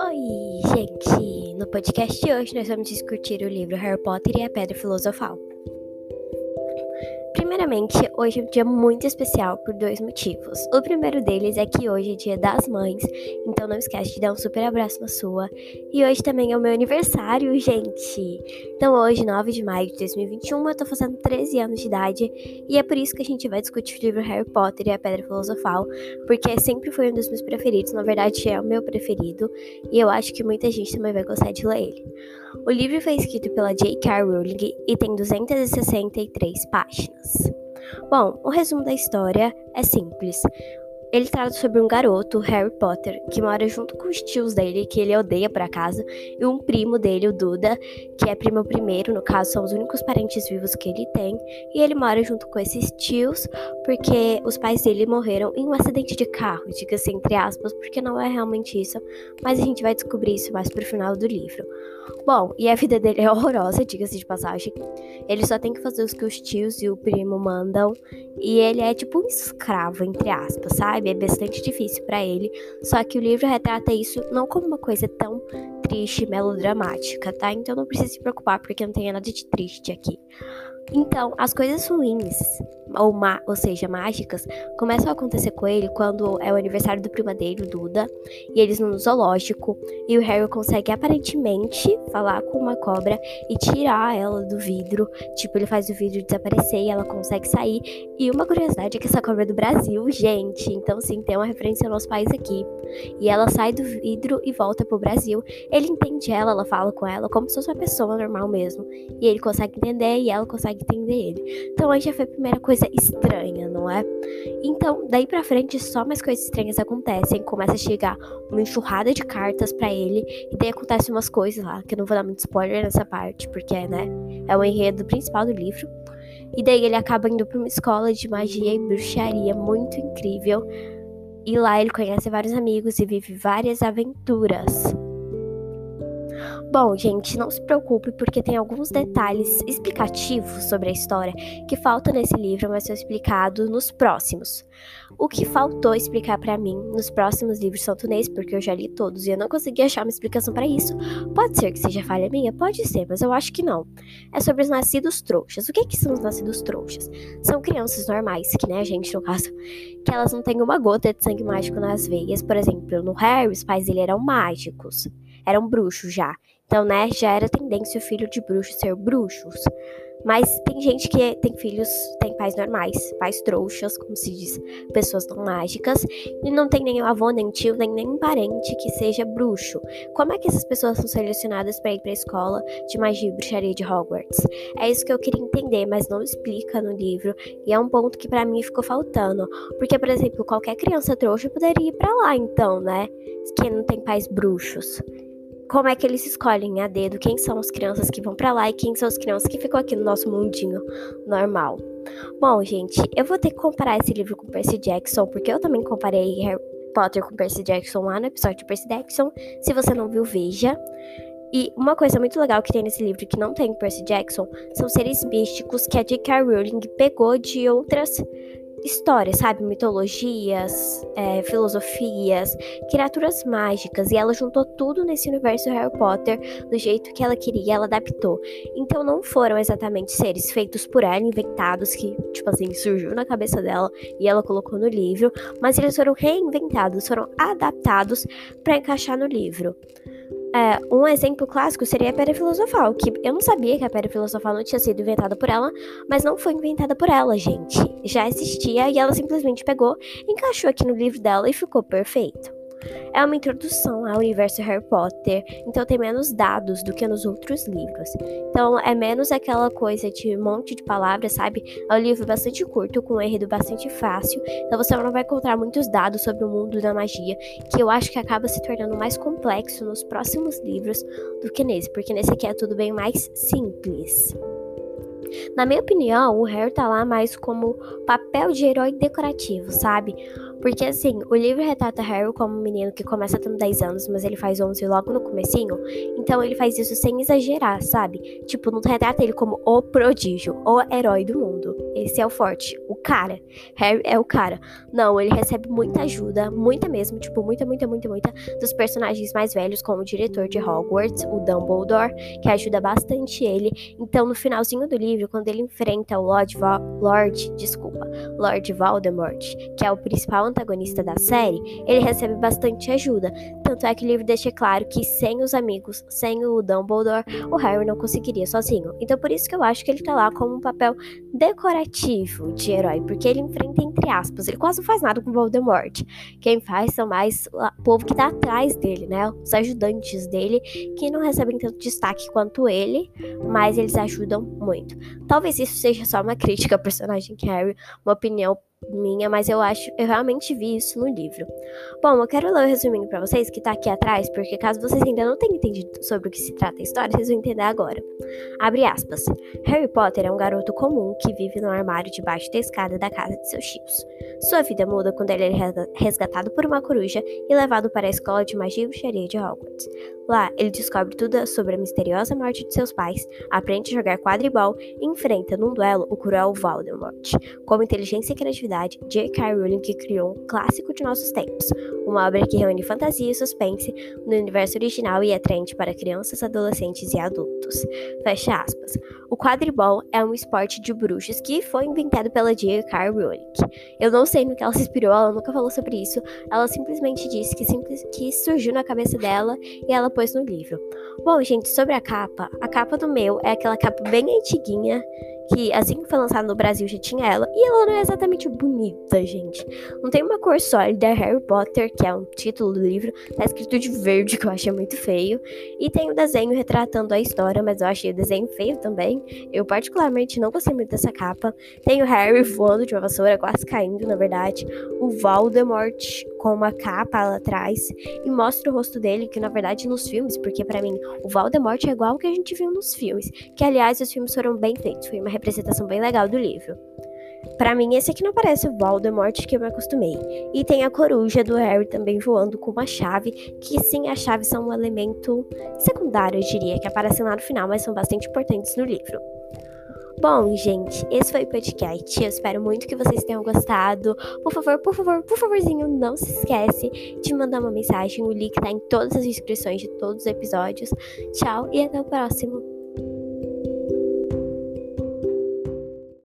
Oi, gente! No podcast de hoje nós vamos discutir o livro Harry Potter e a Pedra Filosofal. Primeiramente, hoje é um dia muito especial por dois motivos. O primeiro deles é que hoje é dia das mães, então não esquece de dar um super abraço na sua. E hoje também é o meu aniversário, gente! Então hoje, 9 de maio de 2021, eu tô fazendo 13 anos de idade e é por isso que a gente vai discutir o livro Harry Potter e a Pedra Filosofal, porque sempre foi um dos meus preferidos, na verdade é o meu preferido, e eu acho que muita gente também vai gostar de ler ele. O livro foi escrito pela J.K. Rowling e tem 263 páginas. Bom, o resumo da história é simples. Ele trata sobre um garoto, Harry Potter, que mora junto com os tios dele, que ele odeia por acaso, e um primo dele, o Duda, que é primo primeiro, no caso, são os únicos parentes vivos que ele tem, e ele mora junto com esses tios, porque os pais dele morreram em um acidente de carro, diga-se entre aspas, porque não é realmente isso, mas a gente vai descobrir isso mais pro final do livro. Bom, e a vida dele é horrorosa, diga-se de passagem. Ele só tem que fazer os que os tios e o primo mandam, e ele é tipo um escravo, entre aspas, sabe? É bastante difícil para ele. Só que o livro retrata isso não como uma coisa tão triste, melodramática, tá? Então não precisa se preocupar porque não tem nada de triste aqui. Então, as coisas ruins, ou, ou seja, mágicas, começam a acontecer com ele quando é o aniversário do primo dele, o Duda, e eles no zoológico, e o Harry consegue aparentemente falar com uma cobra e tirar ela do vidro. Tipo, ele faz o vidro desaparecer e ela consegue sair. E uma curiosidade é que essa cobra é do Brasil, gente. Então, sim, tem uma referência ao nosso país aqui. E ela sai do vidro e volta pro Brasil. Ele entende ela, ela fala com ela como se fosse uma pessoa normal mesmo. E ele consegue entender e ela consegue entender ele. Então aí já foi a primeira coisa estranha, não é? Então, daí pra frente, só mais coisas estranhas acontecem. Começa a chegar uma enxurrada de cartas para ele. E daí acontecem umas coisas lá, que eu não vou dar muito spoiler nessa parte, porque, né, é o enredo principal do livro. E daí ele acaba indo pra uma escola de magia e bruxaria muito incrível. E lá ele conhece vários amigos e vive várias aventuras. Bom, gente, não se preocupe porque tem alguns detalhes explicativos sobre a história que faltam nesse livro, mas são explicados nos próximos. O que faltou explicar para mim nos próximos livros são tunês, porque eu já li todos e eu não consegui achar uma explicação para isso. Pode ser que seja falha minha, pode ser, mas eu acho que não. É sobre os nascidos trouxas. O que, que são os nascidos trouxas? São crianças normais, que nem a gente no caso, que elas não têm uma gota de sangue mágico nas veias. Por exemplo, no Harry, os pais dele eram mágicos eram bruxos já. Então, né, já era tendência o filho de bruxo ser bruxos. Mas tem gente que tem filhos, tem pais normais, pais trouxas, como se diz, pessoas não mágicas, e não tem nenhum avô, nem tio, nem nenhum parente que seja bruxo. Como é que essas pessoas são selecionadas para ir para a escola de magia e bruxaria de Hogwarts? É isso que eu queria entender, mas não explica no livro, e é um ponto que para mim ficou faltando. Porque, por exemplo, qualquer criança trouxa poderia ir para lá, então, né? Que não tem pais bruxos como é que eles escolhem a dedo quem são as crianças que vão para lá e quem são as crianças que ficam aqui no nosso mundinho normal. Bom, gente, eu vou ter que comparar esse livro com Percy Jackson, porque eu também comparei Harry Potter com Percy Jackson lá no episódio de Percy Jackson. Se você não viu, veja. E uma coisa muito legal que tem nesse livro que não tem em Percy Jackson são seres místicos que a J.K. Rowling pegou de outras histórias, sabe? Mitologias, é, filosofias, criaturas mágicas. E ela juntou tudo nesse universo Harry Potter do jeito que ela queria, ela adaptou. Então não foram exatamente seres feitos por ela, inventados, que, tipo assim, surgiu na cabeça dela e ela colocou no livro, mas eles foram reinventados, foram adaptados para encaixar no livro. É, um exemplo clássico seria a Pedra Filosofal, que eu não sabia que a Pedra Filosofal não tinha sido inventada por ela, mas não foi inventada por ela, gente. Já existia e ela simplesmente pegou, encaixou aqui no livro dela e ficou perfeito. É uma introdução ao universo Harry Potter, então tem menos dados do que nos outros livros. Então é menos aquela coisa de um monte de palavras, sabe? É um livro bastante curto, com um enredo bastante fácil, então você não vai encontrar muitos dados sobre o mundo da magia, que eu acho que acaba se tornando mais complexo nos próximos livros do que nesse, porque nesse aqui é tudo bem mais simples. Na minha opinião, o Harry tá lá mais como papel de herói decorativo, sabe? Porque assim, o livro retrata Harry como um menino que começa tendo 10 anos, mas ele faz 11 logo no comecinho. Então ele faz isso sem exagerar, sabe? Tipo, não retrata ele como o prodígio, o herói do mundo. Esse é o forte, o cara. Harry é o cara. Não, ele recebe muita ajuda, muita mesmo, tipo, muita, muita, muita, muita dos personagens mais velhos, como o diretor de Hogwarts, o Dumbledore, que ajuda bastante ele. Então, no finalzinho do livro, quando ele enfrenta o Lord, Lord, desculpa, Lord Voldemort, que é o principal antagonista da série, ele recebe bastante ajuda. Tanto é que o livro deixa claro que sem os amigos, sem o Dumbledore, o Harry não conseguiria sozinho. Então por isso que eu acho que ele tá lá como um papel decorativo de herói, porque ele enfrenta entre aspas, ele quase não faz nada com Voldemort. Quem faz são mais o povo que tá atrás dele, né? Os ajudantes dele, que não recebem tanto destaque quanto ele, mas eles ajudam muito. Talvez isso seja só uma crítica ao personagem Harry, uma opinião minha, mas eu acho, eu realmente vi isso no livro. Bom, eu quero ler o resuminho para vocês que tá aqui atrás, porque caso vocês ainda não tenham entendido sobre o que se trata a história, vocês vão entender agora. Abre aspas. Harry Potter é um garoto comum que vive no armário debaixo da escada da casa de seus tios. Sua vida muda quando ele é resgatado por uma coruja e levado para a escola de magia e bruxaria de Hogwarts. Lá, ele descobre tudo sobre a misteriosa morte de seus pais, aprende a jogar quadribol e enfrenta num duelo o cruel Voldemort. Com inteligência e criatividade, J.K. Rowling criou um clássico de nossos tempos, uma obra que reúne fantasia e suspense no universo original e atraente para crianças, adolescentes e adultos. Fecha aspas. O quadribol é um esporte de bruxos que foi inventado pela J.K. Rowling. Eu não sei no que ela se inspirou, ela nunca falou sobre isso, ela simplesmente disse que, simples, que surgiu na cabeça dela e ela pôs no livro. Bom, gente, sobre a capa, a capa do meu é aquela capa bem antiguinha, que assim que foi lançada no Brasil já tinha ela, e ela não é exatamente bonita, gente. Não tem uma cor sólida, Harry Potter, que é um título do livro, tá escrito de verde, que eu achei muito feio, e tem o desenho retratando a história, mas eu achei o desenho feio também. Eu particularmente não gostei muito dessa capa. Tem o Harry voando de uma vassoura, quase caindo, na verdade, o Voldemort com uma capa lá atrás e mostra o rosto dele, que na verdade nos filmes, porque para mim o Voldemort é igual ao que a gente viu nos filmes, que aliás os filmes foram bem feitos, foi uma representação bem legal do livro. Para mim, esse aqui não parece o Voldemort que eu me acostumei. E tem a coruja do Harry também voando com uma chave, que sim, as chaves são um elemento secundário, eu diria, que aparecem lá no final, mas são bastante importantes no livro. Bom, gente, esse foi o podcast. Eu espero muito que vocês tenham gostado. Por favor, por favor, por favorzinho, não se esquece de mandar uma mensagem. O link tá em todas as inscrições de todos os episódios. Tchau e até o próximo.